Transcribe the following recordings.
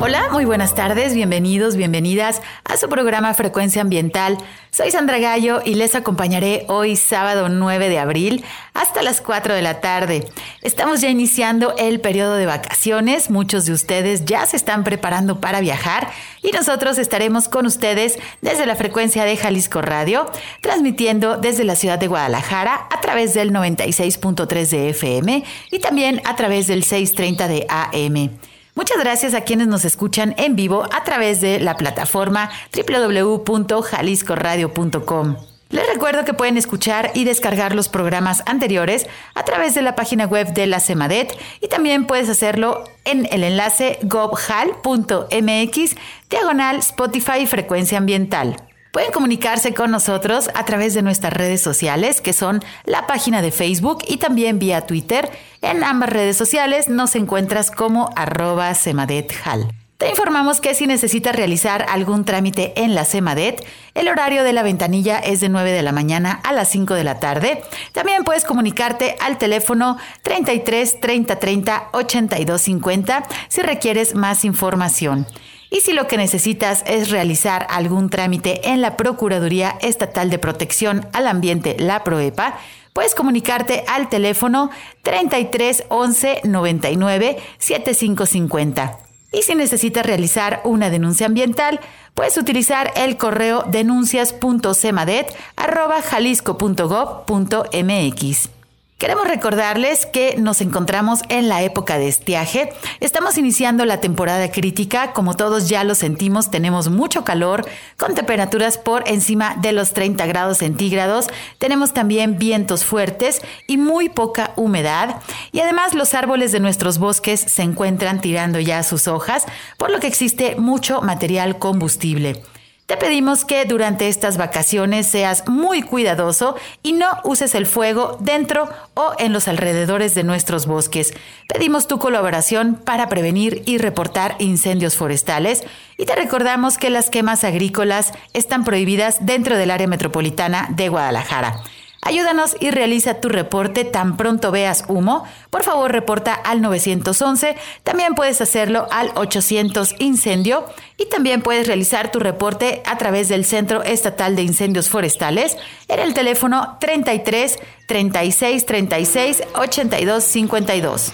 Hola, muy buenas tardes, bienvenidos, bienvenidas a su programa Frecuencia Ambiental. Soy Sandra Gallo y les acompañaré hoy sábado 9 de abril hasta las 4 de la tarde. Estamos ya iniciando el periodo de vacaciones, muchos de ustedes ya se están preparando para viajar y nosotros estaremos con ustedes desde la frecuencia de Jalisco Radio, transmitiendo desde la ciudad de Guadalajara a través del 96.3 de FM y también a través del 630 de AM. Muchas gracias a quienes nos escuchan en vivo a través de la plataforma www.jaliscoradio.com. Les recuerdo que pueden escuchar y descargar los programas anteriores a través de la página web de la CEMADET y también puedes hacerlo en el enlace gobhal.mx diagonal Spotify Frecuencia Ambiental. Pueden comunicarse con nosotros a través de nuestras redes sociales, que son la página de Facebook y también vía Twitter. En ambas redes sociales nos encuentras como arroba semadethal. Te informamos que si necesitas realizar algún trámite en la CEMADET, el horario de la ventanilla es de 9 de la mañana a las 5 de la tarde. También puedes comunicarte al teléfono 33 30 30 82 50 si requieres más información. Y si lo que necesitas es realizar algún trámite en la Procuraduría Estatal de Protección al Ambiente, la PROEPA, puedes comunicarte al teléfono 33 11 99 7550. Y si necesitas realizar una denuncia ambiental, puedes utilizar el correo denuncias.cemadet.jalisco.gov.mx. Queremos recordarles que nos encontramos en la época de estiaje. Estamos iniciando la temporada crítica. Como todos ya lo sentimos, tenemos mucho calor con temperaturas por encima de los 30 grados centígrados. Tenemos también vientos fuertes y muy poca humedad. Y además los árboles de nuestros bosques se encuentran tirando ya sus hojas, por lo que existe mucho material combustible. Te pedimos que durante estas vacaciones seas muy cuidadoso y no uses el fuego dentro o en los alrededores de nuestros bosques. Pedimos tu colaboración para prevenir y reportar incendios forestales y te recordamos que las quemas agrícolas están prohibidas dentro del área metropolitana de Guadalajara. Ayúdanos y realiza tu reporte tan pronto veas humo. Por favor, reporta al 911. También puedes hacerlo al 800 Incendio. Y también puedes realizar tu reporte a través del Centro Estatal de Incendios Forestales en el teléfono 33 36 36 82 52.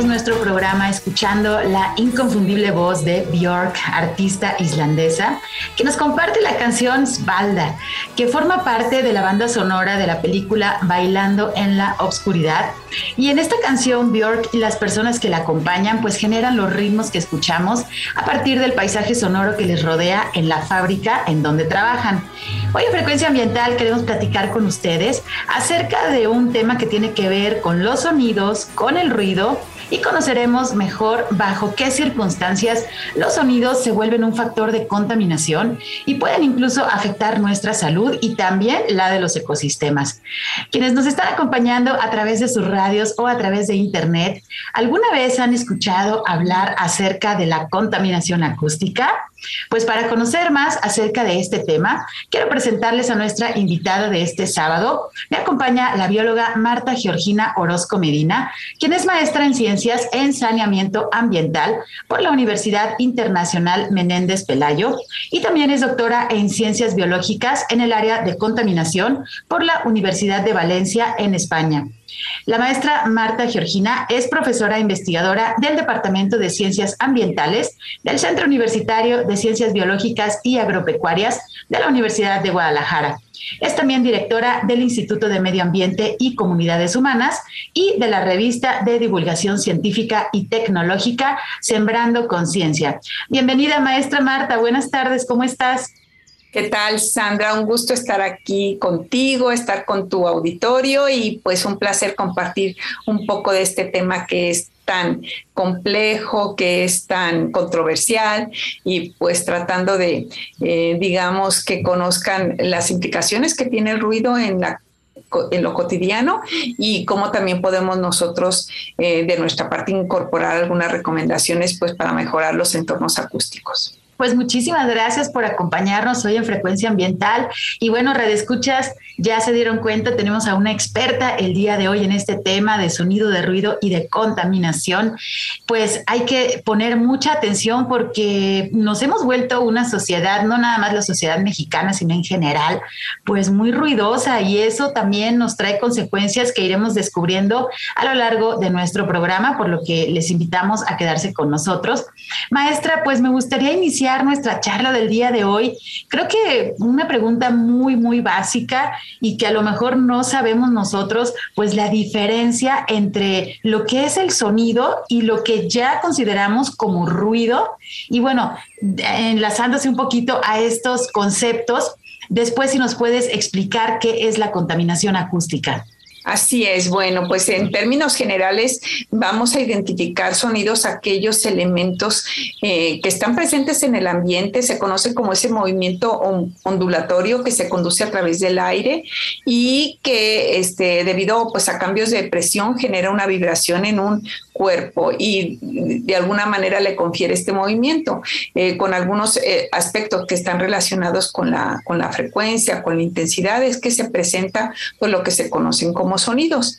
Nuestro programa escuchando la inconfundible voz de Björk, artista islandesa, que nos comparte la canción Svalda, que forma parte de la banda sonora de la película Bailando en la Obscuridad. Y en esta canción Björk y las personas que la acompañan pues generan los ritmos que escuchamos a partir del paisaje sonoro que les rodea en la fábrica en donde trabajan. Hoy en Frecuencia Ambiental queremos platicar con ustedes acerca de un tema que tiene que ver con los sonidos, con el ruido y conoceremos mejor bajo qué circunstancias los sonidos se vuelven un factor de contaminación y pueden incluso afectar nuestra salud y también la de los ecosistemas. Quienes nos están acompañando a través de sus radios o a través de internet, ¿alguna vez han escuchado hablar acerca de la contaminación acústica? Pues para conocer más acerca de este tema, quiero presentarles a nuestra invitada de este sábado. Me acompaña la bióloga Marta Georgina Orozco Medina, quien es maestra en ciencias en saneamiento ambiental por la Universidad Internacional Menéndez Pelayo y también es doctora en ciencias biológicas en el área de contaminación por la Universidad de Valencia en España. La maestra Marta Georgina es profesora investigadora del Departamento de Ciencias Ambientales del Centro Universitario de Ciencias Biológicas y Agropecuarias de la Universidad de Guadalajara. Es también directora del Instituto de Medio Ambiente y Comunidades Humanas y de la revista de divulgación científica y tecnológica Sembrando Conciencia. Bienvenida, maestra Marta. Buenas tardes. ¿Cómo estás? ¿Qué tal, Sandra? Un gusto estar aquí contigo, estar con tu auditorio y pues un placer compartir un poco de este tema que es tan complejo, que es tan controversial y pues tratando de, eh, digamos, que conozcan las implicaciones que tiene el ruido en lo cotidiano y cómo también podemos nosotros eh, de nuestra parte incorporar algunas recomendaciones pues para mejorar los entornos acústicos. Pues muchísimas gracias por acompañarnos hoy en Frecuencia Ambiental. Y bueno, Escuchas, ya se dieron cuenta, tenemos a una experta el día de hoy en este tema de sonido, de ruido y de contaminación. Pues hay que poner mucha atención porque nos hemos vuelto una sociedad, no nada más la sociedad mexicana, sino en general, pues muy ruidosa y eso también nos trae consecuencias que iremos descubriendo a lo largo de nuestro programa, por lo que les invitamos a quedarse con nosotros. Maestra, pues me gustaría iniciar nuestra charla del día de hoy, creo que una pregunta muy, muy básica y que a lo mejor no sabemos nosotros, pues la diferencia entre lo que es el sonido y lo que ya consideramos como ruido. Y bueno, enlazándose un poquito a estos conceptos, después si nos puedes explicar qué es la contaminación acústica. Así es, bueno, pues en términos generales vamos a identificar sonidos, aquellos elementos eh, que están presentes en el ambiente, se conoce como ese movimiento ondulatorio que se conduce a través del aire y que este, debido pues, a cambios de presión genera una vibración en un cuerpo y de alguna manera le confiere este movimiento eh, con algunos eh, aspectos que están relacionados con la, con la frecuencia, con la intensidad, es que se presenta pues, lo que se conocen como sonidos.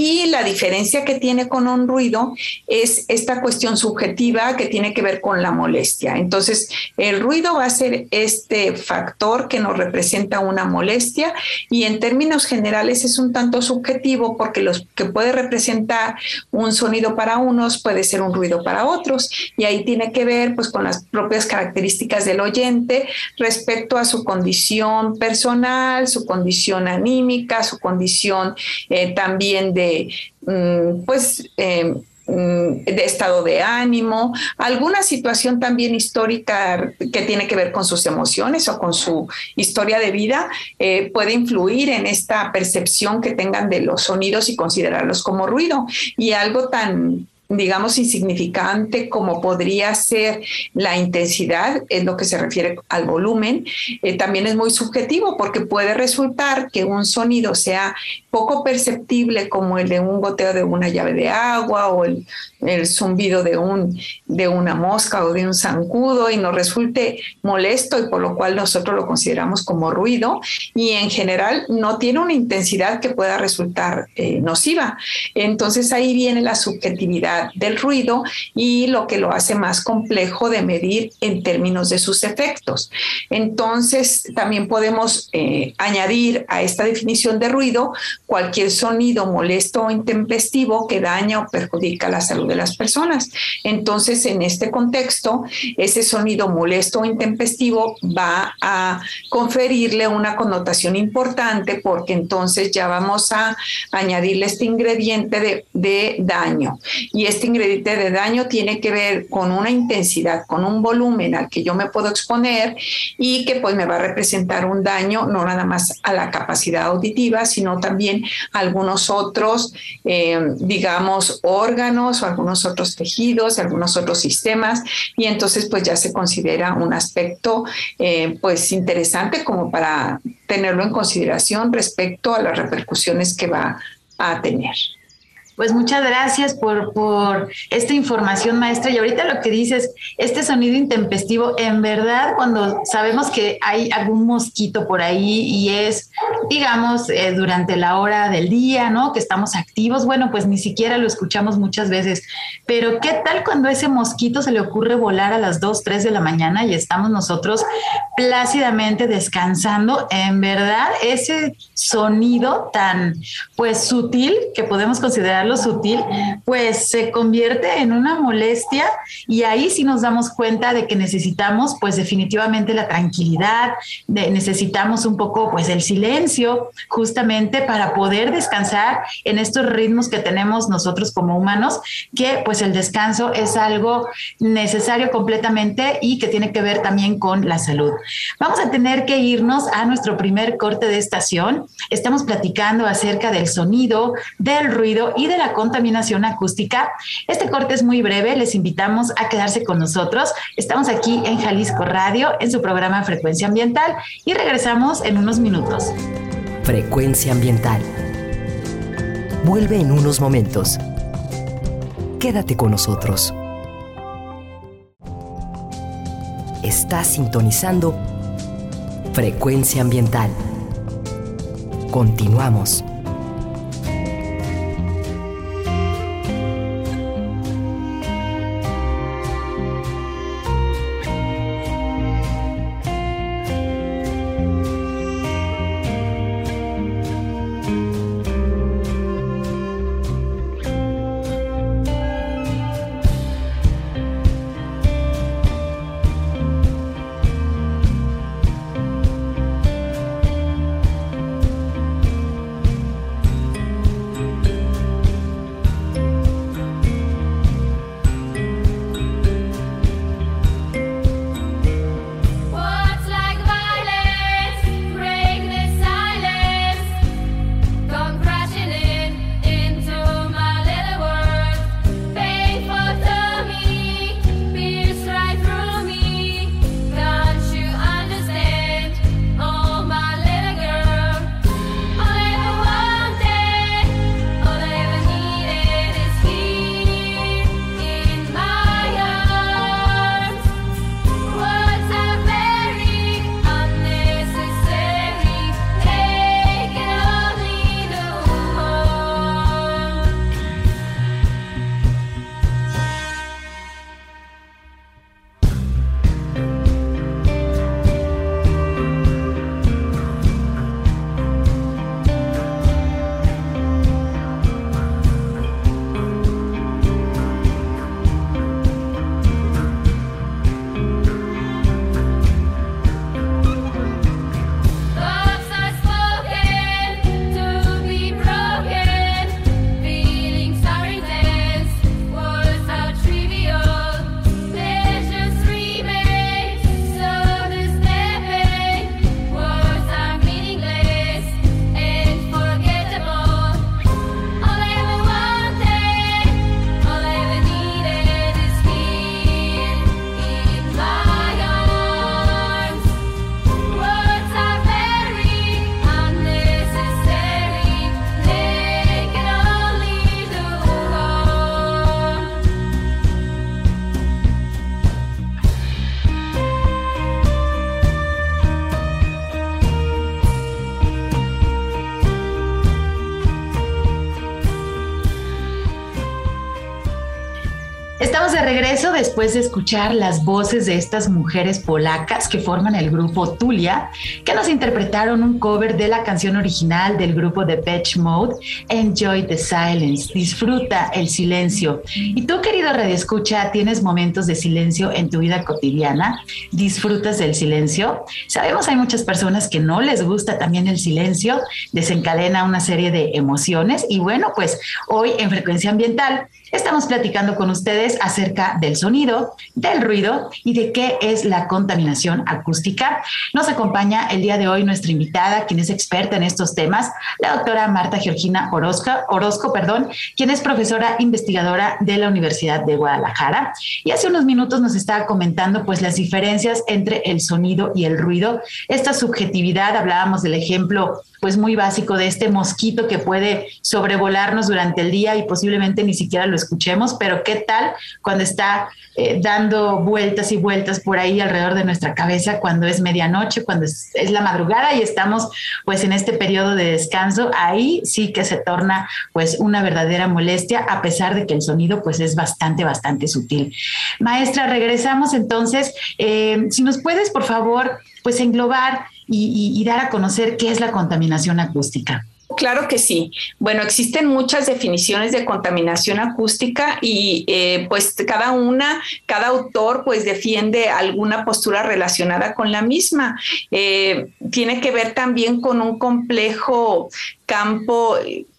Y la diferencia que tiene con un ruido es esta cuestión subjetiva que tiene que ver con la molestia. Entonces, el ruido va a ser este factor que nos representa una molestia y en términos generales es un tanto subjetivo porque lo que puede representar un sonido para unos puede ser un ruido para otros y ahí tiene que ver pues con las propias características del oyente respecto a su condición personal, su condición anímica, su condición eh, también de Mm, pues, em, mm, de estado de ánimo, alguna situación también histórica que tiene que ver con sus emociones o con su historia de vida, eh, puede influir en esta percepción que tengan de los sonidos y considerarlos como ruido. Y algo tan digamos, insignificante como podría ser la intensidad, en lo que se refiere al volumen, eh, también es muy subjetivo porque puede resultar que un sonido sea poco perceptible como el de un goteo de una llave de agua o el, zumbido de, un, de una mosca o de un zancudo y nos resulte molesto y por lo cual nosotros lo consideramos como ruido y en general no tiene una intensidad que pueda resultar eh, nociva. Entonces ahí viene la subjetividad del ruido y lo que lo hace más complejo de medir en términos de sus efectos. Entonces, también podemos eh, añadir a esta definición de ruido cualquier sonido molesto o intempestivo que daña o perjudica la salud de las personas. Entonces, en este contexto, ese sonido molesto o intempestivo va a conferirle una connotación importante porque entonces ya vamos a añadirle este ingrediente de, de daño. Y este ingrediente de daño tiene que ver con una intensidad, con un volumen al que yo me puedo exponer y que pues me va a representar un daño no nada más a la capacidad auditiva, sino también a algunos otros, eh, digamos, órganos o algunos otros tejidos, algunos otros sistemas y entonces pues ya se considera un aspecto eh, pues interesante como para tenerlo en consideración respecto a las repercusiones que va a tener. Pues muchas gracias por, por esta información, maestra. Y ahorita lo que dices, este sonido intempestivo, en verdad, cuando sabemos que hay algún mosquito por ahí y es, digamos, eh, durante la hora del día, ¿no? Que estamos activos, bueno, pues ni siquiera lo escuchamos muchas veces. Pero ¿qué tal cuando ese mosquito se le ocurre volar a las 2, 3 de la mañana y estamos nosotros plácidamente descansando? En verdad, ese sonido tan, pues, sutil que podemos considerar lo sutil, pues se convierte en una molestia y ahí sí nos damos cuenta de que necesitamos pues definitivamente la tranquilidad, necesitamos un poco pues el silencio justamente para poder descansar en estos ritmos que tenemos nosotros como humanos, que pues el descanso es algo necesario completamente y que tiene que ver también con la salud. Vamos a tener que irnos a nuestro primer corte de estación. Estamos platicando acerca del sonido, del ruido y de la contaminación acústica. Este corte es muy breve, les invitamos a quedarse con nosotros. Estamos aquí en Jalisco Radio, en su programa Frecuencia Ambiental y regresamos en unos minutos. Frecuencia Ambiental. Vuelve en unos momentos. Quédate con nosotros. Estás sintonizando Frecuencia Ambiental. Continuamos. Regreso después de escuchar las voces de estas mujeres polacas que forman el grupo Tulia, que nos interpretaron un cover de la canción original del grupo The Patch Mode, Enjoy the Silence, disfruta el silencio. Y tú, querido Radio Escucha, ¿tienes momentos de silencio en tu vida cotidiana? ¿Disfrutas del silencio? Sabemos hay muchas personas que no les gusta también el silencio, desencadena una serie de emociones y bueno, pues hoy en Frecuencia Ambiental Estamos platicando con ustedes acerca del sonido, del ruido y de qué es la contaminación acústica. Nos acompaña el día de hoy nuestra invitada, quien es experta en estos temas, la doctora Marta Georgina Orozco, Orozco perdón, quien es profesora investigadora de la Universidad de Guadalajara. Y hace unos minutos nos estaba comentando pues las diferencias entre el sonido y el ruido, esta subjetividad, hablábamos del ejemplo pues muy básico de este mosquito que puede sobrevolarnos durante el día y posiblemente ni siquiera lo escuchemos, pero qué tal cuando está eh, dando vueltas y vueltas por ahí alrededor de nuestra cabeza cuando es medianoche, cuando es, la madrugada y estamos pues en este periodo de descanso, ahí sí que se torna pues una verdadera molestia a pesar de que el sonido pues es bastante, bastante sutil. Maestra, regresamos entonces. Eh, si nos puedes por favor pues englobar y, dar a conocer qué es la contaminación acústica. Claro que sí. Bueno, existen muchas definiciones de contaminación acústica y eh, pues cada una, cada autor pues defiende alguna postura relacionada con la misma. Eh, tiene que ver también con un complejo campo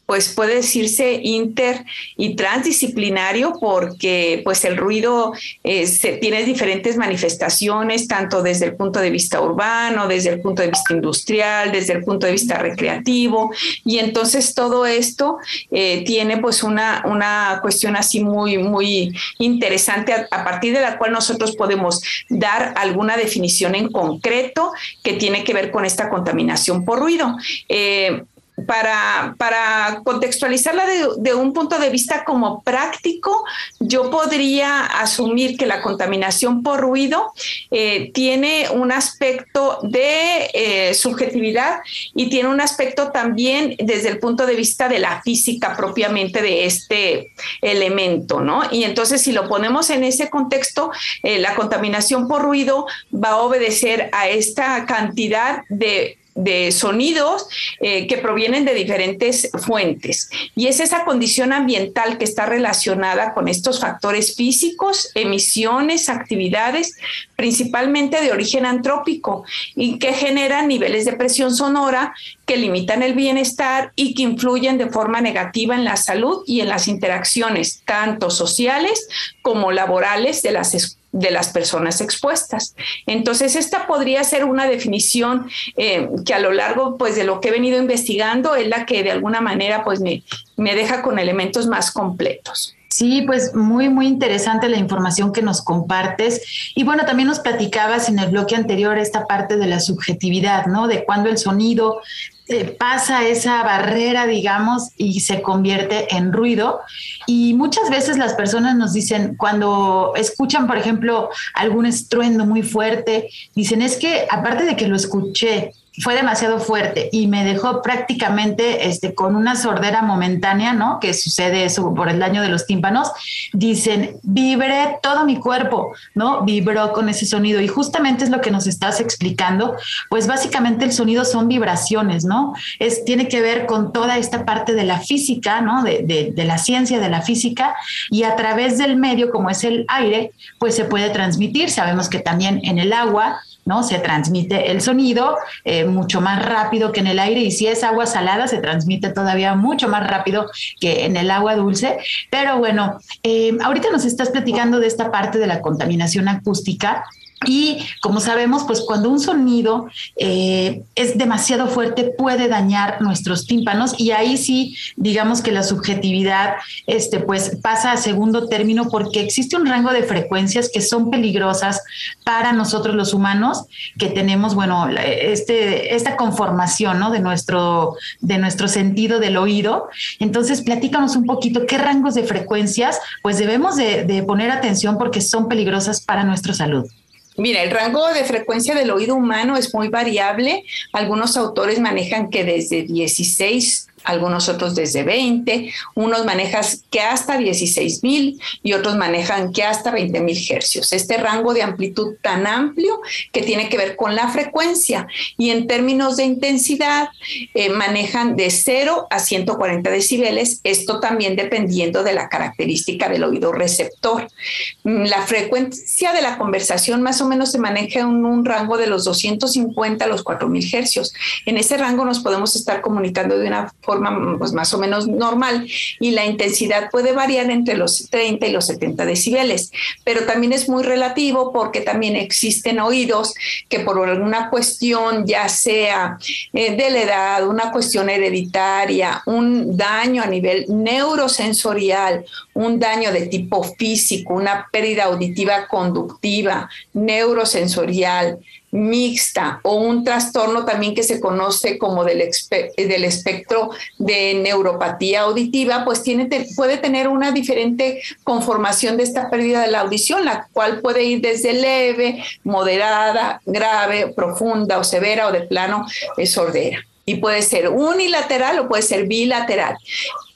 pues puede decirse inter y transdisciplinario porque pues el ruido eh, tiene diferentes manifestaciones, tanto desde el punto de vista urbano, desde el punto de vista industrial, desde el punto de vista recreativo, y entonces todo esto eh, tiene pues una, una cuestión así muy, muy interesante a, partir de la cual nosotros podemos dar alguna definición en concreto que tiene que ver con esta contaminación por ruido. Eh, para, para contextualizarla de, un punto de vista como práctico, yo podría asumir que la contaminación por ruido eh, tiene un aspecto de eh, subjetividad y tiene un aspecto también desde el punto de vista de la física propiamente de este elemento, ¿no? Y entonces si lo ponemos en ese contexto, eh, la contaminación por ruido va a obedecer a esta cantidad de de sonidos eh, que provienen de diferentes fuentes. Y es esa condición ambiental que está relacionada con estos factores físicos, emisiones, actividades, principalmente de origen antrópico, y que generan niveles de presión sonora que limitan el bienestar y que influyen de forma negativa en la salud y en las interacciones, tanto sociales como laborales de las escuelas de las personas expuestas. Entonces, esta podría ser una definición eh, que a lo largo pues, de lo que he venido investigando es la que de alguna manera pues, me, me deja con elementos más completos. Sí, pues muy, muy interesante la información que nos compartes. Y bueno, también nos platicabas en el bloque anterior esta parte de la subjetividad, ¿no? De cuando el sonido eh, pasa esa barrera, digamos, y se convierte en ruido. Y muchas veces las personas nos dicen, cuando escuchan, por ejemplo, algún estruendo muy fuerte, dicen, es que aparte de que lo escuché fue demasiado fuerte y me dejó prácticamente este, con una sordera momentánea, ¿no? Que sucede eso por el daño de los tímpanos. Dicen, vibré todo mi cuerpo, ¿no? Vibró con ese sonido y justamente es lo que nos estás explicando. Pues básicamente el sonido son vibraciones, ¿no? Es, tiene que ver con toda esta parte de la física, ¿no? De, de, de la ciencia de la física y a través del medio, como es el aire, pues se puede transmitir. Sabemos que también en el agua ¿no? Se transmite el sonido eh, mucho más rápido que en el aire y si es agua salada se transmite todavía mucho más rápido que en el agua dulce. Pero bueno, eh, ahorita nos estás platicando de esta parte de la contaminación acústica y como sabemos, pues cuando un sonido eh, es demasiado fuerte puede dañar nuestros tímpanos y ahí sí, digamos que la subjetividad este, pues pasa a segundo término porque existe un rango de frecuencias que son peligrosas para nosotros los humanos que tenemos, bueno, este, esta conformación ¿no? de, nuestro, de nuestro sentido del oído. Entonces, platícanos un poquito qué rangos de frecuencias pues debemos de poner atención porque son peligrosas para nuestra salud. Mira, el rango de frecuencia del oído humano es muy variable. Algunos autores manejan que desde 16 algunos otros desde 20, unos manejan que hasta 16 mil y otros manejan que hasta 20 mil hercios. Este rango de amplitud tan amplio que tiene que ver con la frecuencia y en términos de intensidad eh, manejan de 0 a 140 decibeles, esto también dependiendo de la característica del oído receptor. Mm, la frecuencia de la conversación más o menos se maneja en un rango de los 250 a los 4000 hercios. En ese rango nos podemos estar comunicando de una forma pues, más o menos normal y la intensidad puede variar entre los 30 y los 70 decibeles, pero también es muy relativo porque también existen oídos que por alguna cuestión, ya sea eh, de la edad, una cuestión hereditaria, un daño a nivel neurosensorial, un daño de tipo físico, una pérdida auditiva conductiva, neurosensorial, mixta o un trastorno también que se conoce como del, del espectro de neuropatía auditiva, pues tiene, puede tener una diferente conformación de esta pérdida de la audición, la cual puede ir desde leve, moderada, grave, profunda o severa o de plano sordera y puede ser unilateral o puede ser bilateral.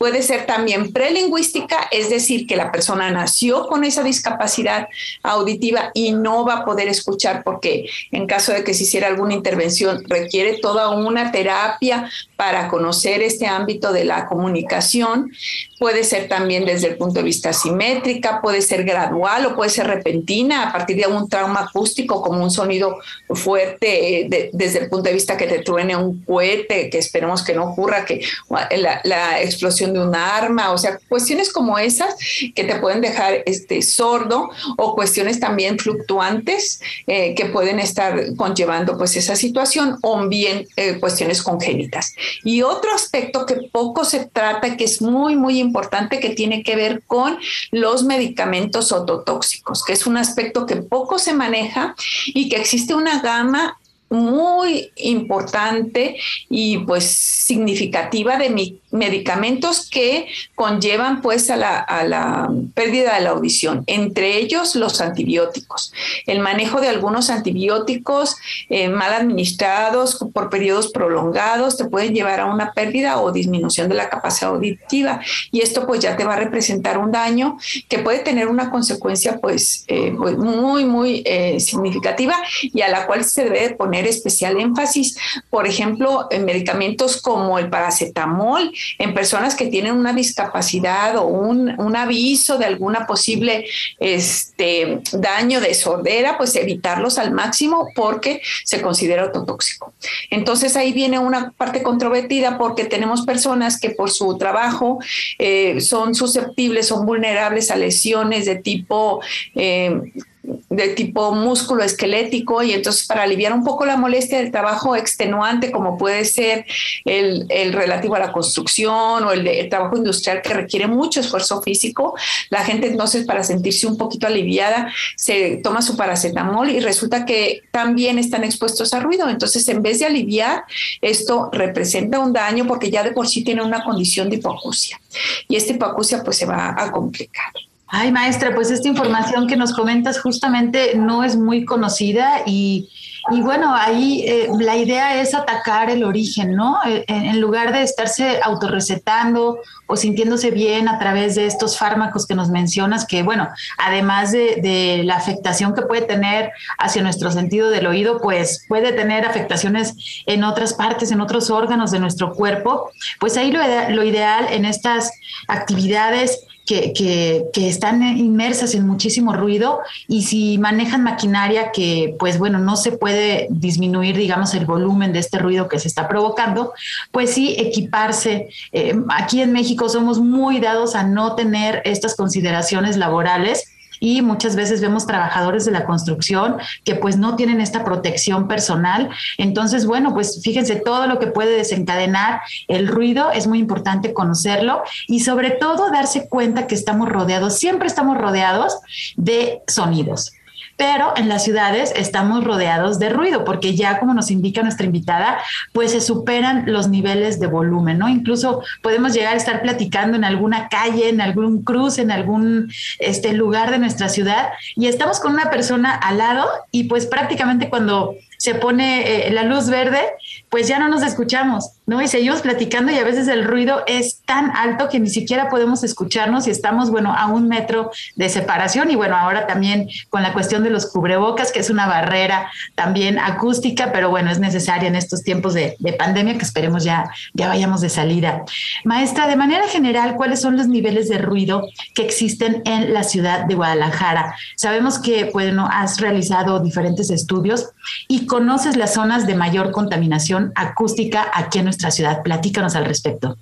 Puede ser también prelingüística, es decir, que la persona nació con esa discapacidad auditiva y no va a poder escuchar porque en caso de que se hiciera alguna intervención requiere toda una terapia para conocer este ámbito de la comunicación. Puede ser también desde el punto de vista simétrica, puede ser gradual o puede ser repentina a partir de un trauma acústico como un sonido fuerte eh, desde el punto de vista que te truene un cohete, que esperemos que no ocurra, que la, la explosión de un arma, o sea, cuestiones como esas que te pueden dejar este, sordo o cuestiones también fluctuantes eh, que pueden estar conllevando pues esa situación o bien eh, cuestiones congénitas. Y otro aspecto que poco se trata, que es muy, muy importante, que tiene que ver con los medicamentos ototóxicos, que es un aspecto que poco se maneja y que existe una gama muy importante y pues significativa de mi medicamentos que conllevan pues a la, pérdida de la audición, entre ellos los antibióticos. El manejo de algunos antibióticos eh, mal administrados por periodos prolongados te pueden llevar a una pérdida o disminución de la capacidad auditiva y esto pues ya te va a representar un daño que puede tener una consecuencia pues, eh, pues muy muy eh, significativa y a la cual se debe poner especial énfasis, por ejemplo, en medicamentos como el paracetamol, en personas que tienen una discapacidad o un, un aviso de alguna posible este, daño de sordera, pues evitarlos al máximo porque se considera autotóxico. Entonces ahí viene una parte controvertida porque tenemos personas que por su trabajo eh, son susceptibles, son vulnerables a lesiones de tipo eh, de tipo músculo esquelético y entonces para aliviar un poco la molestia del trabajo extenuante como puede ser el, relativo a la construcción o el, el, trabajo industrial que requiere mucho esfuerzo físico, la gente entonces para sentirse un poquito aliviada se toma su paracetamol y resulta que también están expuestos a ruido. Entonces en vez de aliviar, esto representa un daño porque ya de por sí tiene una condición de hipoacusia y esta hipoacusia pues se va a complicar. Ay, maestra, pues esta información que nos comentas justamente no es muy conocida y, bueno, ahí eh, la idea es atacar el origen, ¿no? Eh, en, lugar de estarse autorrecetando o sintiéndose bien a través de estos fármacos que nos mencionas, que bueno, además de, de la afectación que puede tener hacia nuestro sentido del oído, pues puede tener afectaciones en otras partes, en otros órganos de nuestro cuerpo, pues ahí lo, lo ideal en estas actividades que, que, están inmersas en muchísimo ruido y si manejan maquinaria que, pues bueno, no se puede disminuir, digamos, el volumen de este ruido que se está provocando, pues sí equiparse. Eh, aquí en México somos muy dados a no tener estas consideraciones laborales y muchas veces vemos trabajadores de la construcción que pues no tienen esta protección personal. Entonces, bueno, pues fíjense todo lo que puede desencadenar el ruido, es muy importante conocerlo y sobre todo darse cuenta que estamos rodeados, siempre estamos rodeados de sonidos pero en las ciudades estamos rodeados de ruido, porque ya como nos indica nuestra invitada, pues se superan los niveles de volumen, ¿no? Incluso podemos llegar a estar platicando en alguna calle, en algún cruce, en algún este, lugar de nuestra ciudad, y estamos con una persona al lado y pues prácticamente cuando se pone eh, la luz verde, pues ya no nos escuchamos, ¿no? Y seguimos platicando y a veces el ruido es tan alto que ni siquiera podemos escucharnos y estamos, bueno, a un metro de separación. Y bueno, ahora también con la cuestión de los cubrebocas, que es una barrera también acústica, pero bueno, es necesaria en estos tiempos de, de pandemia que esperemos ya, ya vayamos de salida. Maestra, de manera general, ¿cuáles son los niveles de ruido que existen en la ciudad de Guadalajara? Sabemos que, bueno, has realizado diferentes estudios y conoces las zonas de mayor contaminación acústica aquí en nuestra ciudad. Platícanos al respecto.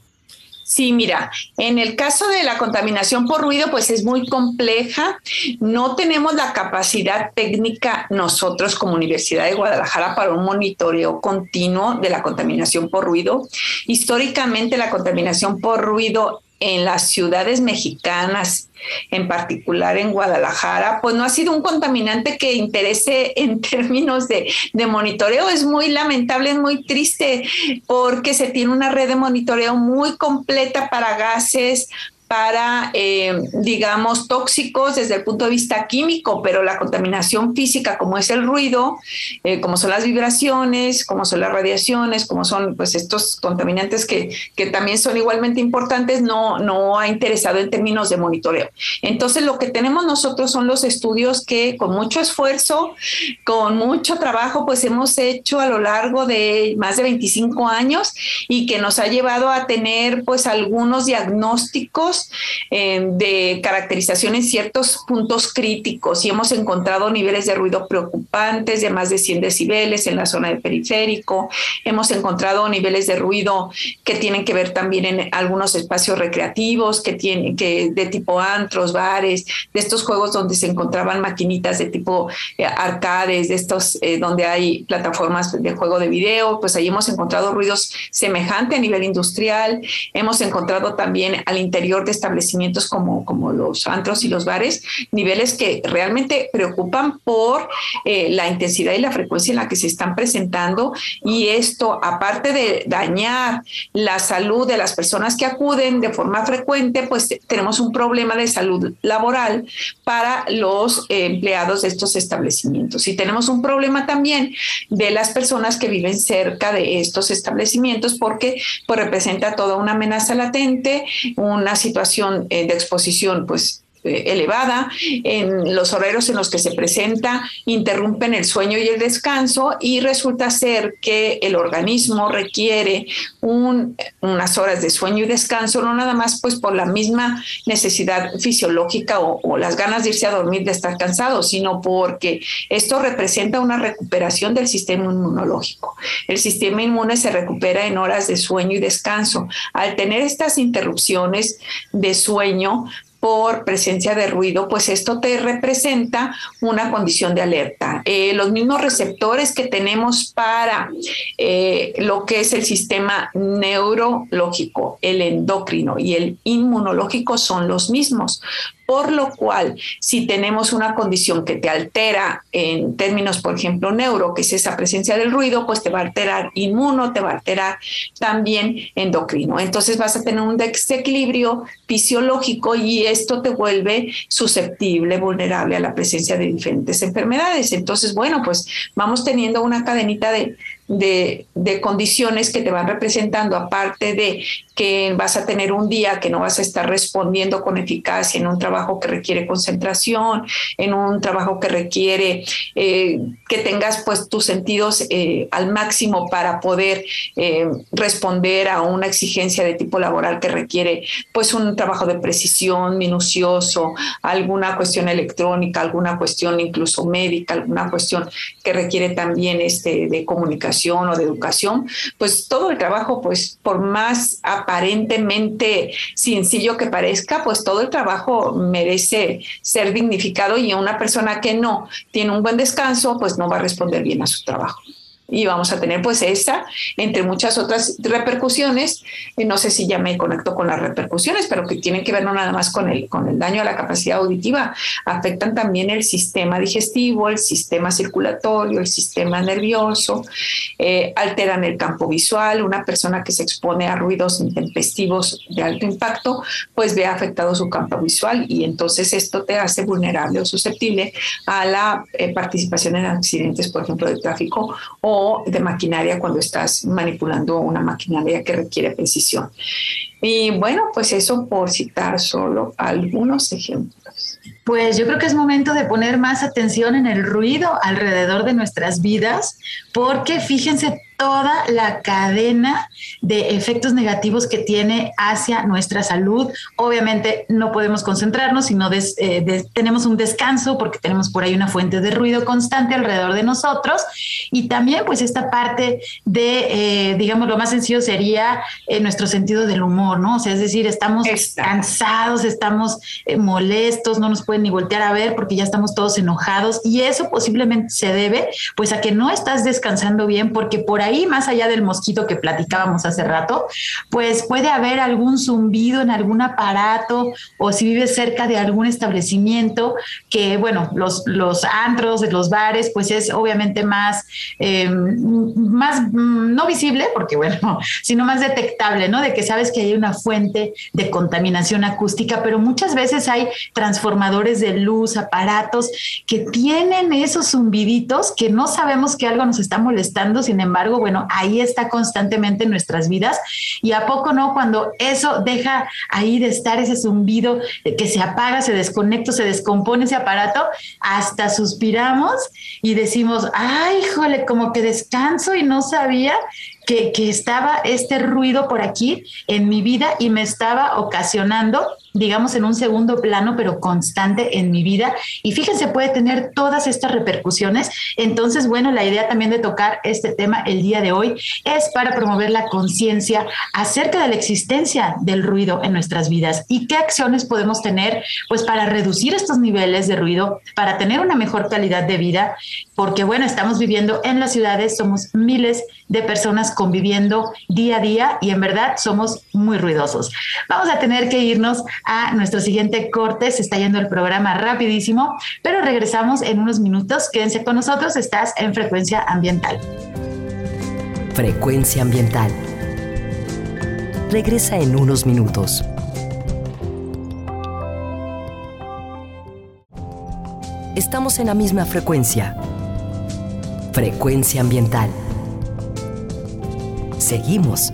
Sí, mira, en el caso de la contaminación por ruido, pues es muy compleja. No tenemos la capacidad técnica nosotros como Universidad de Guadalajara para un monitoreo continuo de la contaminación por ruido. Históricamente la contaminación por ruido en las ciudades mexicanas, en particular en Guadalajara, pues no ha sido un contaminante que interese en términos de, monitoreo. Es muy lamentable, es muy triste, porque se tiene una red de monitoreo muy completa para gases, para, eh, digamos, tóxicos desde el punto de vista químico, pero la contaminación física, como es el ruido, eh, como son las vibraciones, como son las radiaciones, como son pues estos contaminantes que, que también son igualmente importantes, no, no ha interesado en términos de monitoreo. Entonces, lo que tenemos nosotros son los estudios que con mucho esfuerzo, con mucho trabajo, pues hemos hecho a lo largo de más de 25 años y que nos ha llevado a tener pues algunos diagnósticos eh, de caracterización en ciertos puntos críticos y hemos encontrado niveles de ruido preocupantes de más de 100 decibeles en la zona del periférico. Hemos encontrado niveles de ruido que tienen que ver también en algunos espacios recreativos que tienen que de tipo antros, bares, de estos juegos donde se encontraban maquinitas de tipo eh, arcades, de estos eh, donde hay plataformas de juego de video, pues ahí hemos encontrado ruidos semejantes a nivel industrial. Hemos encontrado también al interior de establecimientos como, como los antros y los bares, niveles que realmente preocupan por eh, la intensidad y la frecuencia en la que se están presentando y esto, aparte de dañar la salud de las personas que acuden de forma frecuente, pues tenemos un problema de salud laboral para los eh, empleados de estos establecimientos. Y tenemos un problema también de las personas que viven cerca de estos establecimientos porque pues, representa toda una amenaza latente, una situación eh, de exposición pues elevada, en los horarios en los que se presenta, interrumpen el sueño y el descanso y resulta ser que el organismo requiere unas horas de sueño y descanso, no nada más pues por la misma necesidad fisiológica o, o las ganas de irse a dormir de estar cansado, sino porque esto representa una recuperación del sistema inmunológico. El sistema inmune se recupera en horas de sueño y descanso. Al tener estas interrupciones de sueño, por presencia de ruido, pues esto te representa una condición de alerta. Eh, los mismos receptores que tenemos para eh, lo que es el sistema neurológico, el endocrino y el inmunológico son los mismos. Por lo cual, si tenemos una condición que te altera en términos, por ejemplo, neuro, que es esa presencia del ruido, pues te va a alterar inmuno, te va a alterar también endocrino. Entonces vas a tener un desequilibrio fisiológico y esto te vuelve susceptible, vulnerable a la presencia de diferentes enfermedades. Entonces, bueno, pues vamos teniendo una cadenita de, de, condiciones que te van representando, aparte de que vas a tener un día que no vas a estar respondiendo con eficacia en un trabajo que requiere concentración, en un trabajo que requiere eh, que tengas pues tus sentidos eh, al máximo para poder eh, responder a una exigencia de tipo laboral que requiere pues un trabajo de precisión, minucioso, alguna cuestión electrónica, alguna cuestión incluso médica, alguna cuestión que requiere también este, de comunicación o de educación, pues todo el trabajo, pues por más aparentemente sencillo que parezca, pues todo el trabajo merece ser dignificado y una persona que no tiene un buen descanso, pues no va a responder bien a su trabajo. Y vamos a tener pues esa, entre muchas otras repercusiones, no sé si ya me conecto con las repercusiones, pero que tienen que ver no nada más con el, con el daño a la capacidad auditiva, afectan también el sistema digestivo, el sistema circulatorio, el sistema nervioso, eh, alteran el campo visual, una persona que se expone a ruidos intempestivos de alto impacto, pues ve afectado su campo visual y entonces esto te hace vulnerable o susceptible a la eh, participación en accidentes, por ejemplo, de tráfico o de maquinaria cuando estás manipulando una maquinaria que requiere precisión. Y bueno, pues eso por citar solo algunos ejemplos. Pues yo creo que es momento de poner más atención en el ruido alrededor de nuestras vidas, porque fíjense toda la cadena de efectos negativos que tiene hacia nuestra salud. Obviamente no podemos concentrarnos, sino eh, tenemos un descanso porque tenemos por ahí una fuente de ruido constante alrededor de nosotros. Y también pues esta parte de, eh, digamos, lo más sencillo sería eh, nuestro sentido del humor, ¿no? O sea, es decir, estamos cansados, estamos molestos, no nos pueden ni voltear a ver porque ya estamos todos enojados. Y eso posiblemente se debe pues a que no estás descansando bien porque por ahí ahí, más allá del mosquito que platicábamos hace rato, pues puede haber algún zumbido en algún aparato o si vives cerca de algún establecimiento que, bueno, los, los antros, los bares, pues es obviamente más, eh, más mm, no visible, porque bueno, sino más detectable, ¿no? De que sabes que hay una fuente de contaminación acústica, pero muchas veces hay transformadores de luz, aparatos que tienen esos zumbiditos que no sabemos que algo nos está molestando, sin embargo, bueno, ahí está constantemente en nuestras vidas. Y a poco no, cuando eso deja ahí de estar ese zumbido que se apaga, se desconecta, se descompone ese aparato, hasta suspiramos y decimos, ay, híjole, como que descanso y no sabía que, que, estaba este ruido por aquí en mi vida y me estaba ocasionando digamos, en un segundo plano, pero constante en mi vida. Y fíjense, puede tener todas estas repercusiones. Entonces, bueno, la idea también de tocar este tema el día de hoy es para promover la conciencia acerca de la existencia del ruido en nuestras vidas y qué acciones podemos tener, pues, para reducir estos niveles de ruido, para tener una mejor calidad de vida, porque, bueno, estamos viviendo en las ciudades, somos miles de personas conviviendo día a día y en verdad somos muy ruidosos. Vamos a tener que irnos a nuestro siguiente corte. Se está yendo el programa rapidísimo, pero regresamos en unos minutos. Quédense con nosotros. Estás en Frecuencia Ambiental. Frecuencia Ambiental. Regresa en unos minutos. Estamos en la misma frecuencia. Frecuencia Ambiental. Seguimos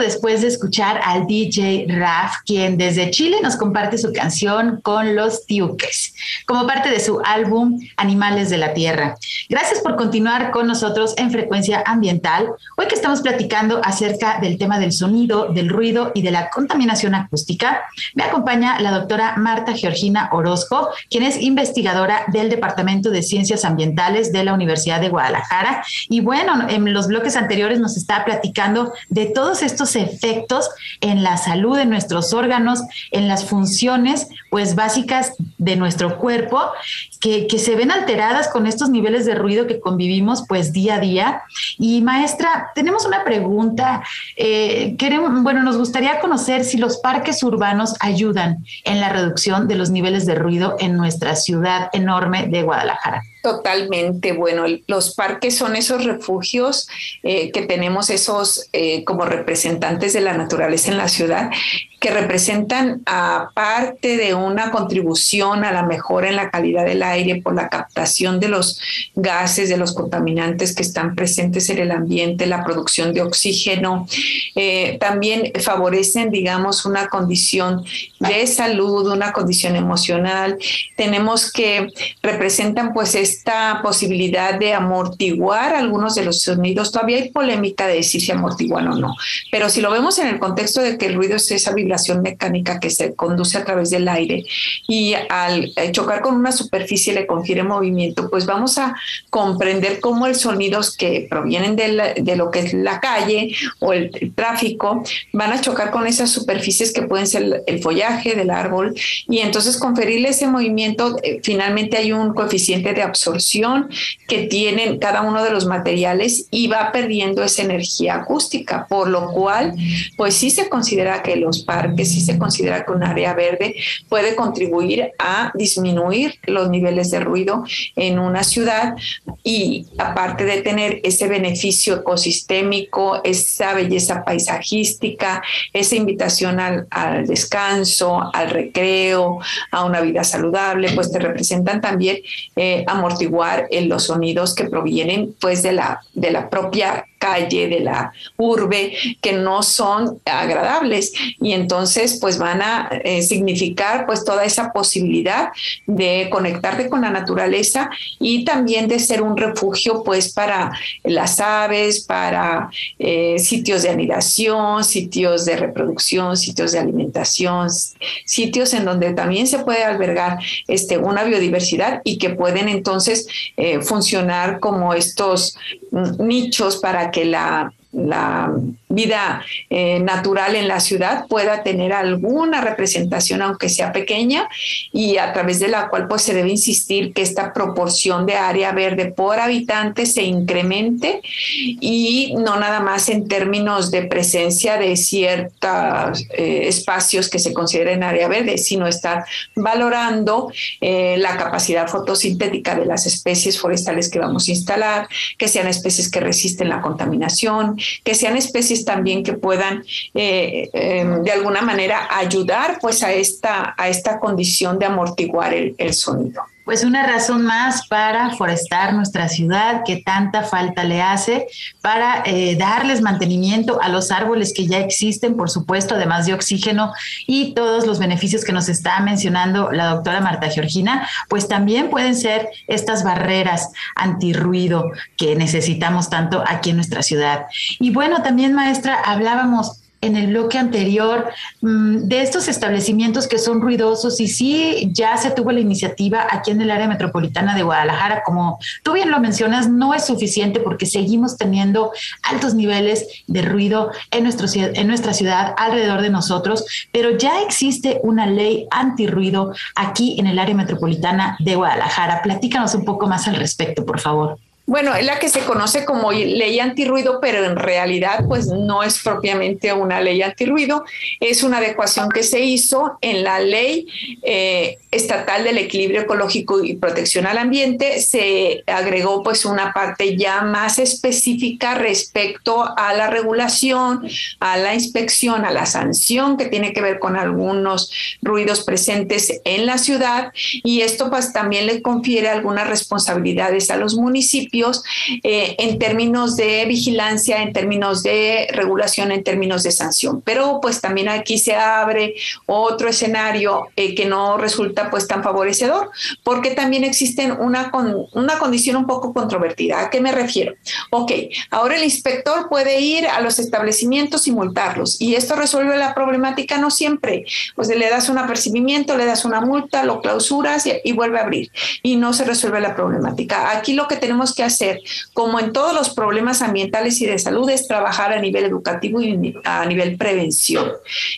después de escuchar al DJ Raf, quien desde Chile nos comparte su canción con los Tiuques, como parte de su álbum Animales de la Tierra. Gracias por continuar con nosotros en Frecuencia Ambiental. Hoy que estamos platicando acerca del tema del sonido, del ruido y de la contaminación acústica, me acompaña la doctora Marta Georgina Orozco, quien es investigadora del Departamento de Ciencias Ambientales de la Universidad de Guadalajara. Y bueno, en los bloques anteriores nos está platicando de todos estos efectos en la salud de nuestros órganos, en las funciones pues básicas de nuestro cuerpo que, se ven alteradas con estos niveles de ruido que convivimos pues día a día. Y maestra, tenemos una pregunta. Eh, queremos, bueno, nos gustaría conocer si los parques urbanos ayudan en la reducción de los niveles de ruido en nuestra ciudad enorme de Guadalajara. Totalmente, bueno, los parques son esos refugios eh, que tenemos esos eh, como representantes de la naturaleza en la ciudad que representan aparte de una contribución a la mejora en la calidad del aire por la captación de los gases, de los contaminantes que están presentes en el ambiente, la producción de oxígeno, eh, también favorecen, digamos, una condición de salud, una condición emocional. Tenemos que representan pues esta posibilidad de amortiguar algunos de los sonidos. Todavía hay polémica de si amortiguan o no, pero si lo vemos en el contexto de que el ruido es esa vibración mecánica que se conduce a través del aire y al eh, chocar con una superficie le confiere movimiento, pues vamos a comprender cómo el sonidos que provienen de, lo que es la calle o el, tráfico van a chocar con esas superficies que pueden ser el, follaje del árbol y entonces conferirle ese movimiento, eh, finalmente hay un coeficiente de absorción que tienen cada uno de los materiales y va perdiendo esa energía acústica, por lo cual pues sí se considera que los parques sí se considera que un área verde puede contribuir a disminuir los niveles de ruido en una ciudad y aparte de tener ese beneficio ecosistémico, esa belleza paisajística, esa invitación al, descanso, al recreo, a una vida saludable, pues te representan también eh, amortiguar en los sonidos que provienen pues de la, de la propia calle, de la urbe, que no son agradables. Y entonces pues van a eh, significar pues toda esa posibilidad de conectarte con la naturaleza y también de ser un refugio pues para las aves, para eh, sitios de anidación, sitios de reproducción, sitios de alimentación, sitios en donde también se puede albergar este, una biodiversidad y que pueden entonces eh, funcionar como estos mm, nichos para que la, la vida eh, natural en la ciudad pueda tener alguna representación, aunque sea pequeña, y a través de la cual pues, se debe insistir que esta proporción de área verde por habitante se incremente y no nada más en términos de presencia de ciertos eh, espacios que se consideren área verde, sino estar valorando eh, la capacidad fotosintética de las especies forestales que vamos a instalar, que sean especies que resisten la contaminación, que sean especies también que puedan eh, em, de alguna manera ayudar pues a esta, a esta condición de amortiguar el, sonido pues una razón más para forestar nuestra ciudad que tanta falta le hace, para eh, darles mantenimiento a los árboles que ya existen, por supuesto, además de oxígeno y todos los beneficios que nos está mencionando la doctora Marta Georgina, pues también pueden ser estas barreras antirruido que necesitamos tanto aquí en nuestra ciudad. Y bueno, también maestra, hablábamos en el bloque anterior mm, de estos establecimientos que son ruidosos y sí ya se tuvo la iniciativa aquí en el área metropolitana de Guadalajara, como tú bien lo mencionas, no es suficiente porque seguimos teniendo altos niveles de ruido en, nuestro, en nuestra ciudad, alrededor de nosotros, pero ya existe una ley antirruido aquí en el área metropolitana de Guadalajara. Platícanos un poco más al respecto, por favor. Bueno, es la que se conoce como ley antirruido, pero en realidad pues no es propiamente una ley antirruido, es una adecuación que se hizo en la ley eh, estatal del equilibrio ecológico y protección al ambiente, se agregó pues una parte ya más específica respecto a la regulación, a la inspección, a la sanción que tiene que ver con algunos ruidos presentes en la ciudad. Y esto pues también le confiere algunas responsabilidades a los municipios municipios eh, en términos de vigilancia, en términos de regulación, en términos de sanción. Pero pues también aquí se abre otro escenario eh, que no resulta pues tan favorecedor, porque también existen una, con, una condición un poco controvertida. ¿A qué me refiero? Ok, ahora el inspector puede ir a los establecimientos y multarlos, y esto resuelve la problemática, no siempre. Pues le das un apercibimiento, le das una multa, lo clausuras y, y vuelve a abrir, y no se resuelve la problemática. Aquí lo que tenemos que hacer, como en todos los problemas ambientales y de salud, es trabajar a nivel educativo y a nivel prevención.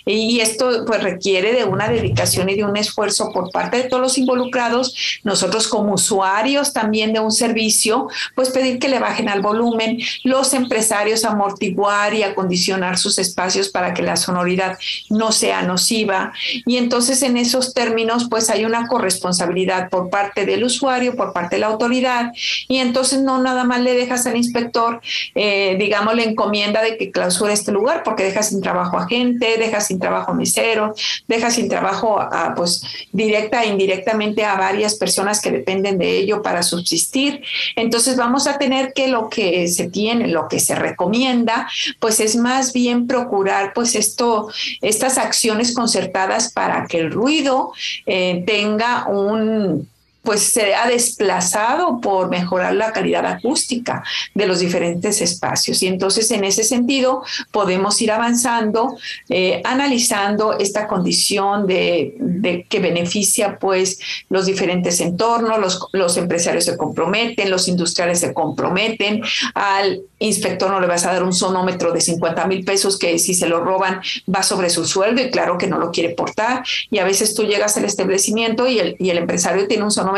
Y esto pues requiere de una dedicación y de un esfuerzo por parte de todos los involucrados, nosotros como usuarios también de un servicio, pues pedir que le bajen al volumen, los empresarios amortiguar y acondicionar sus espacios para que la sonoridad no sea nociva. Y entonces en esos términos pues hay una corresponsabilidad por parte del usuario, por parte de la autoridad, y entonces no nada más le dejas al inspector, eh, digamos, la encomienda de que clausure este lugar porque deja sin trabajo a gente, deja sin trabajo a mesero, deja sin trabajo a, pues directa e indirectamente a varias personas que dependen de ello para subsistir. Entonces vamos a tener que lo que se tiene, lo que se recomienda, pues es más bien procurar pues esto, estas acciones concertadas para que el ruido eh, tenga un pues se ha desplazado por mejorar la calidad acústica de los diferentes espacios. Y entonces en ese sentido podemos ir avanzando, eh, analizando esta condición de, que beneficia pues los diferentes entornos, los, los empresarios se comprometen, los industriales se comprometen, al inspector no le vas a dar un sonómetro de 50 mil pesos que si se lo roban va sobre su sueldo y claro que no lo quiere portar. Y a veces tú llegas al establecimiento y el, y el empresario tiene un sonómetro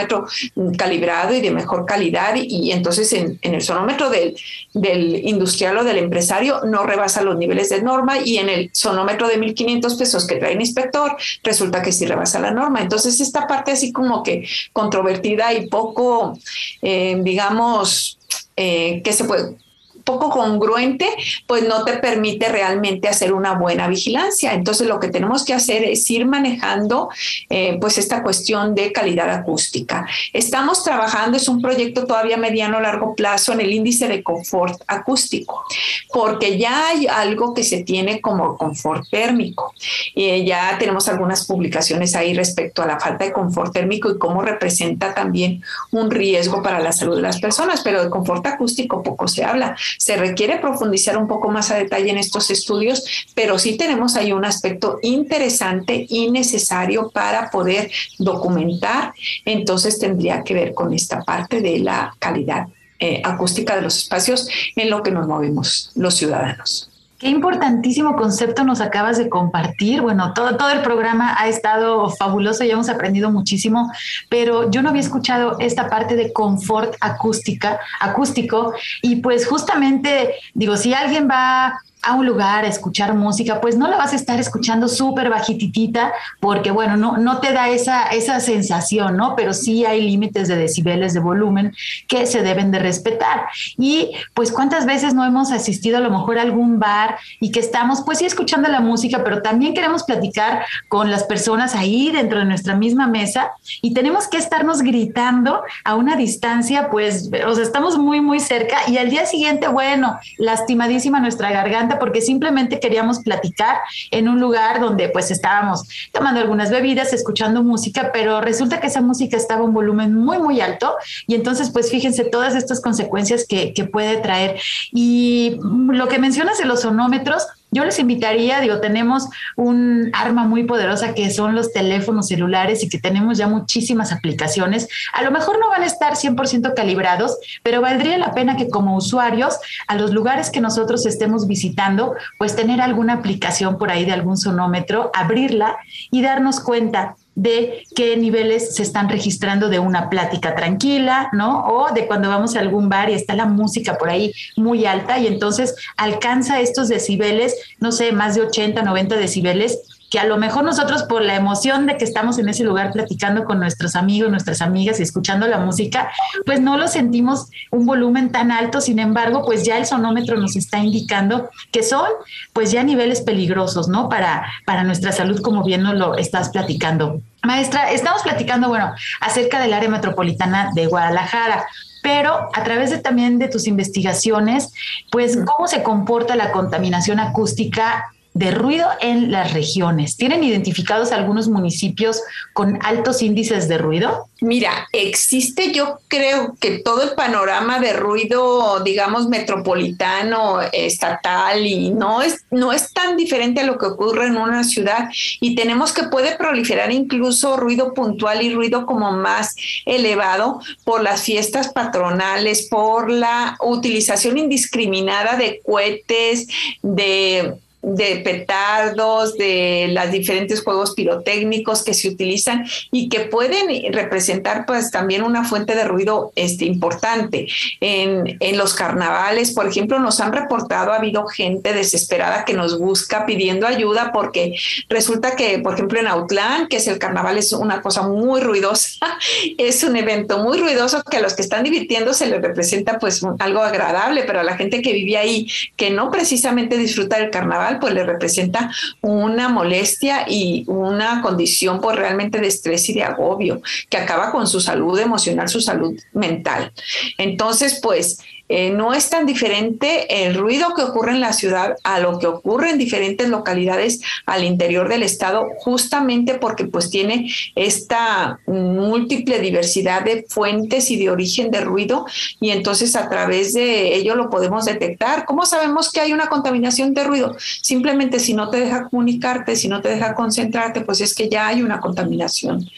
calibrado y de mejor calidad y, entonces en, el sonómetro del, del, industrial o del empresario no rebasa los niveles de norma y en el sonómetro de 1.500 pesos que trae el inspector resulta que sí rebasa la norma. Entonces esta parte así como que controvertida y poco, eh, digamos, eh, que se puede poco congruente, pues no te permite realmente hacer una buena vigilancia. Entonces lo que tenemos que hacer es ir manejando eh, pues esta cuestión de calidad acústica. Estamos trabajando, es un proyecto todavía mediano largo plazo en el índice de confort acústico, porque ya hay algo que se tiene como confort térmico. y ya tenemos algunas publicaciones ahí respecto a la falta de confort térmico y cómo representa también un riesgo para la salud de las personas, pero de confort acústico poco se habla. Se requiere profundizar un poco más a detalle en estos estudios, pero sí tenemos ahí un aspecto interesante y necesario para poder documentar. Entonces tendría que ver con esta parte de la calidad eh, acústica de los espacios en lo que nos movemos los ciudadanos. Qué importantísimo concepto nos acabas de compartir. Bueno, todo, todo el programa ha estado fabuloso y hemos aprendido muchísimo, pero yo no había escuchado esta parte de confort acústica, acústico. Y pues justamente, digo, si alguien va a un lugar a escuchar música, pues no la vas a estar escuchando súper bajititita porque, bueno, no, no te da esa, esa sensación, ¿no? Pero sí hay límites de decibeles de volumen que se deben de respetar. Y pues cuántas veces no hemos asistido a lo mejor a algún bar y que estamos, pues sí, escuchando la música, pero también queremos platicar con las personas ahí dentro de nuestra misma mesa y tenemos que estarnos gritando a una distancia, pues, o sea, estamos muy, muy cerca y al día siguiente, bueno, lastimadísima nuestra garganta porque simplemente queríamos platicar en un lugar donde pues estábamos tomando algunas bebidas, escuchando música, pero resulta que esa música estaba a un volumen muy, muy alto y entonces pues fíjense todas estas consecuencias que, que puede traer. Y lo que mencionas de los sonómetros, yo les invitaría, digo, tenemos un arma muy poderosa que son los teléfonos celulares y que tenemos ya muchísimas aplicaciones. A lo mejor no van a estar 100% calibrados, pero valdría la pena que como usuarios a los lugares que nosotros estemos visitando, pues tener alguna aplicación por ahí de algún sonómetro, abrirla y darnos cuenta de qué niveles se están registrando de una plática tranquila, ¿no? O de cuando vamos a algún bar y está la música por ahí muy alta y entonces alcanza estos decibeles, no sé, más de 80, 90 decibeles que a lo mejor nosotros por la emoción de que estamos en ese lugar platicando con nuestros amigos, nuestras amigas y escuchando la música, pues no lo sentimos un volumen tan alto, sin embargo, pues ya el sonómetro nos está indicando que son pues ya niveles peligrosos, ¿no? Para, para nuestra salud, como bien nos lo estás platicando. Maestra, estamos platicando, bueno, acerca del área metropolitana de Guadalajara pero a través de, también de tus investigaciones, pues cómo se comporta la contaminación acústica de ruido en las regiones. ¿Tienen identificados algunos municipios con altos índices de ruido? Mira, existe yo creo que todo el panorama de ruido, digamos, metropolitano, estatal, y no es, no es tan diferente a lo que ocurre en una ciudad y tenemos que puede proliferar incluso ruido puntual y ruido como más elevado por las fiestas patronales, por la utilización indiscriminada de cohetes, de de petardos, de los diferentes juegos pirotécnicos que se utilizan y que pueden representar pues también una fuente de ruido este, importante. En, en los carnavales, por ejemplo, nos han reportado, ha habido gente desesperada que nos busca pidiendo ayuda porque resulta que, por ejemplo, en Autlán, que es el carnaval, es una cosa muy ruidosa, es un evento muy ruidoso que a los que están divirtiendo se les representa pues algo agradable, pero a la gente que vive ahí, que no precisamente disfruta del carnaval, pues le representa una molestia y una condición pues realmente de estrés y de agobio que acaba con su salud emocional, su salud mental. Entonces, pues eh, no es tan diferente el ruido que ocurre en la ciudad a lo que ocurre en diferentes localidades al interior del estado, justamente porque pues tiene esta múltiple diversidad de fuentes y de origen de ruido y entonces a través de ello lo podemos detectar. ¿Cómo sabemos que hay una contaminación de ruido? Simplemente si no te deja comunicarte, si no te deja concentrarte, pues es que ya hay una contaminación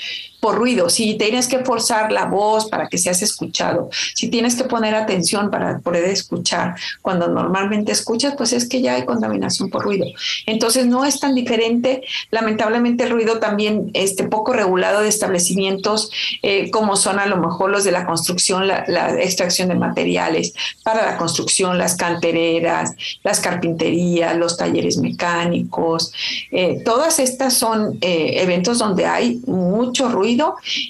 por ruido, si tienes que forzar la voz para que seas escuchado, si tienes que poner atención para poder escuchar, cuando normalmente escuchas, pues es que ya hay contaminación por ruido. Entonces no es tan diferente. Lamentablemente el ruido también este, poco regulado de establecimientos eh, como son a lo mejor los de la construcción, la, extracción de materiales para la construcción, las cantereras, las carpinterías, los talleres mecánicos. Eh, todas estas son eh, eventos donde hay mucho ruido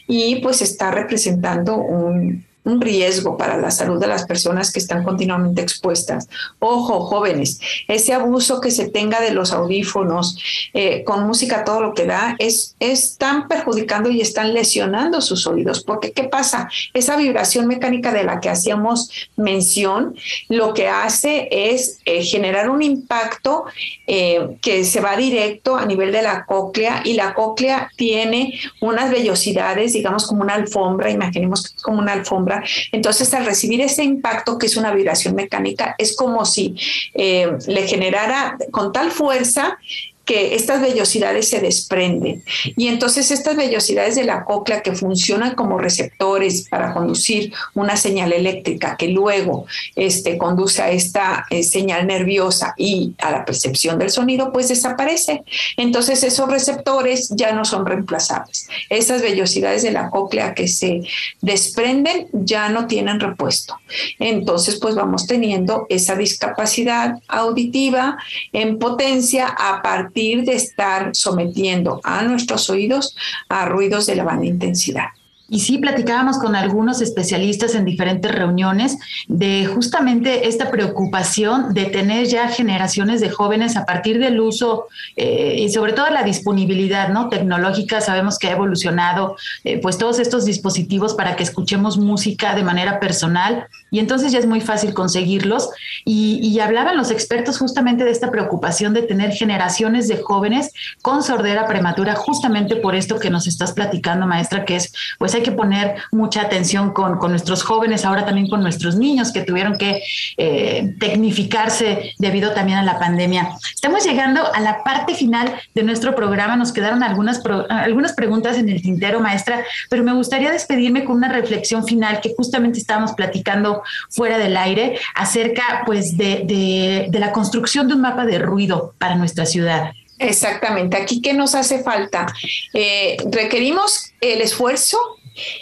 y pues está representando un, un riesgo para la salud de las personas que están continuamente expuestas. Ojo, jóvenes, ese abuso que se tenga de los audífonos eh, con música todo lo que da es están perjudicando y están lesionando sus oídos. Porque ¿qué pasa? Esa vibración mecánica de la que hacíamos mención, lo que hace es eh, generar un impacto eh, que se va directo a nivel de la cóclea y la cóclea tiene unas vellosidades, digamos como una alfombra, imaginemos como una alfombra entonces, al recibir ese impacto, que es una vibración mecánica, es como si eh, le generara con tal fuerza que estas vellosidades se desprenden. Y entonces estas vellosidades de la cóclea que funcionan como receptores para conducir una señal eléctrica que luego este, conduce a esta eh, señal nerviosa y a la percepción del sonido, pues desaparece. Entonces esos receptores ya no son reemplazables. Esas vellosidades de la cóclea que se desprenden ya no tienen repuesto. Entonces pues vamos teniendo esa discapacidad auditiva en potencia a partir de estar sometiendo a nuestros oídos a ruidos de la banda intensidad. Y sí, platicábamos con algunos especialistas en diferentes reuniones de justamente esta preocupación de tener ya generaciones de jóvenes a partir del uso eh, y sobre todo la disponibilidad ¿no? tecnológica. Sabemos que ha evolucionado eh, pues todos estos dispositivos para que escuchemos música de manera personal y entonces ya es muy fácil conseguirlos. Y, y hablaban los expertos justamente de esta preocupación de tener generaciones de jóvenes con sordera prematura justamente por esto que nos estás platicando, maestra, que es pues hay que poner mucha atención con, nuestros jóvenes, ahora también con nuestros niños que tuvieron que eh, tecnificarse debido también a la pandemia. Estamos llegando a la parte final de nuestro programa, nos quedaron algunas, algunas preguntas en el tintero, maestra, pero me gustaría despedirme con una reflexión final que justamente estábamos platicando fuera del aire acerca pues de, de la construcción de un mapa de ruido para nuestra ciudad. Exactamente. Aquí, ¿qué nos hace falta? Eh, requerimos el esfuerzo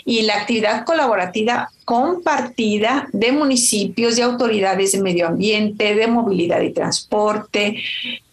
y la actividad colaborativa compartida de municipios, de autoridades de medio ambiente, de movilidad y transporte,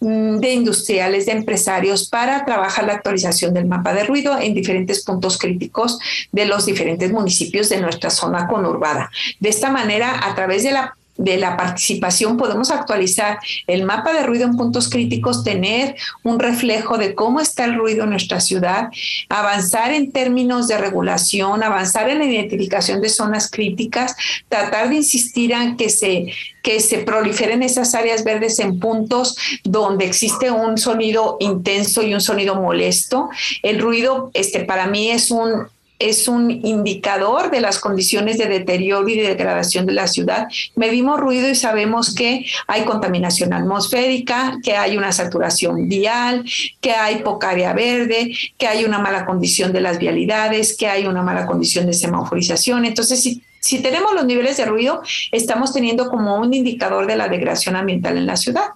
mm, de industriales, de empresarios, para trabajar la actualización del mapa de ruido en diferentes puntos críticos de los diferentes municipios de nuestra zona conurbada. De esta manera, a través de la de la participación podemos actualizar el mapa de ruido en puntos críticos, tener un reflejo de cómo está el ruido en nuestra ciudad, avanzar en términos de regulación, avanzar en la identificación de zonas críticas, tratar de insistir en que se que se proliferen esas áreas verdes en puntos donde existe un sonido intenso y un sonido molesto. El ruido, este, para mí es un es un indicador de las condiciones de deterioro y de degradación de la ciudad. Medimos ruido y sabemos que hay contaminación atmosférica, que hay una saturación vial, que hay poca área verde, que hay una mala condición de las vialidades, que hay una mala condición de semaforización. Entonces, si, si tenemos los niveles de ruido, estamos teniendo como un indicador de la degradación ambiental en la ciudad.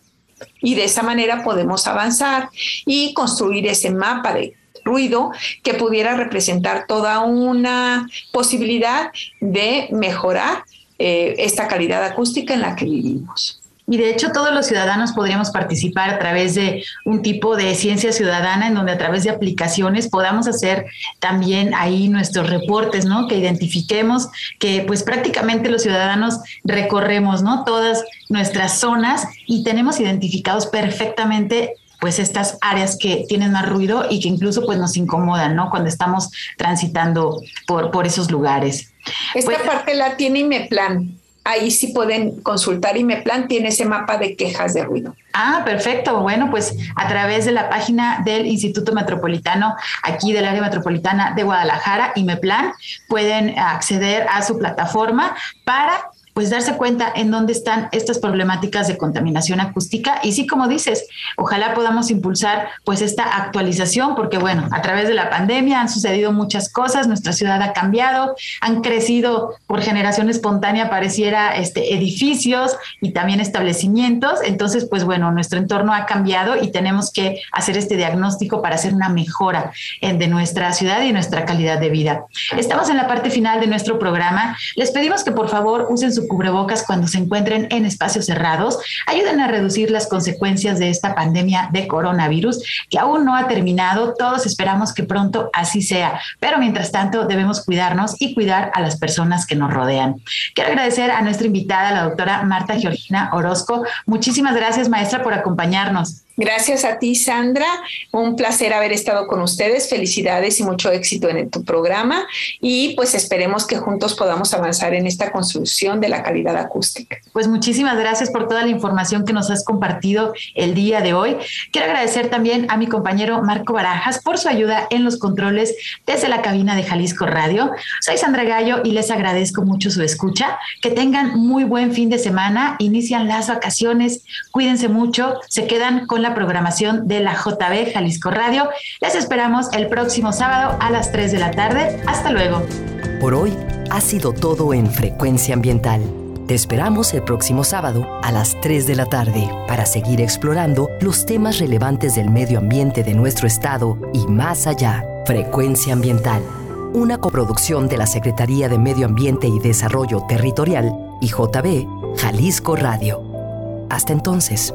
Y de esa manera podemos avanzar y construir ese mapa de ruido que pudiera representar toda una posibilidad de mejorar eh, esta calidad acústica en la que vivimos. Y de hecho todos los ciudadanos podríamos participar a través de un tipo de ciencia ciudadana en donde a través de aplicaciones podamos hacer también ahí nuestros reportes, ¿no? Que identifiquemos que pues prácticamente los ciudadanos recorremos, ¿no? Todas nuestras zonas y tenemos identificados perfectamente pues estas áreas que tienen más ruido y que incluso pues nos incomodan, ¿no? Cuando estamos transitando por, por esos lugares. Esta pues parte la tiene IMEPLAN. Ahí sí pueden consultar IMEPLAN, tiene ese mapa de quejas de ruido. Ah, perfecto. Bueno, pues a través de la página del Instituto Metropolitano, aquí del área metropolitana de Guadalajara, IMEPLAN, pueden acceder a su plataforma para pues darse cuenta en dónde están estas problemáticas de contaminación acústica y sí, como dices, ojalá podamos impulsar pues esta actualización porque bueno, a través de la pandemia han sucedido muchas cosas, nuestra ciudad ha cambiado, han crecido por generación espontánea pareciera este edificios y también establecimientos, entonces pues bueno, nuestro entorno ha cambiado y tenemos que hacer este diagnóstico para hacer una mejora en, de nuestra ciudad y nuestra calidad de vida. Estamos en la parte final de nuestro programa. Les pedimos que por favor usen su cubrebocas cuando se encuentren en espacios cerrados ayuden a reducir las consecuencias de esta pandemia de coronavirus que aún no ha terminado. Todos esperamos que pronto así sea, pero mientras tanto debemos cuidarnos y cuidar a las personas que nos rodean. Quiero agradecer a nuestra invitada, la doctora Marta Georgina Orozco. Muchísimas gracias, maestra, por acompañarnos. Gracias a ti, Sandra. Un placer haber estado con ustedes. Felicidades y mucho éxito en tu programa. Y pues esperemos que juntos podamos avanzar en esta construcción de la calidad acústica. Pues muchísimas gracias por toda la información que nos has compartido el día de hoy. Quiero agradecer también a mi compañero Marco Barajas por su ayuda en los controles desde la cabina de Jalisco Radio. Soy Sandra Gallo y les agradezco mucho su escucha. Que tengan muy buen fin de semana. Inician las vacaciones. Cuídense mucho. Se quedan con la programación de la JB Jalisco Radio. Les esperamos el próximo sábado a las 3 de la tarde. Hasta luego. Por hoy ha sido todo en Frecuencia Ambiental. Te esperamos el próximo sábado a las 3 de la tarde para seguir explorando los temas relevantes del medio ambiente de nuestro estado y más allá. Frecuencia Ambiental, una coproducción de la Secretaría de Medio Ambiente y Desarrollo Territorial y JB Jalisco Radio. Hasta entonces.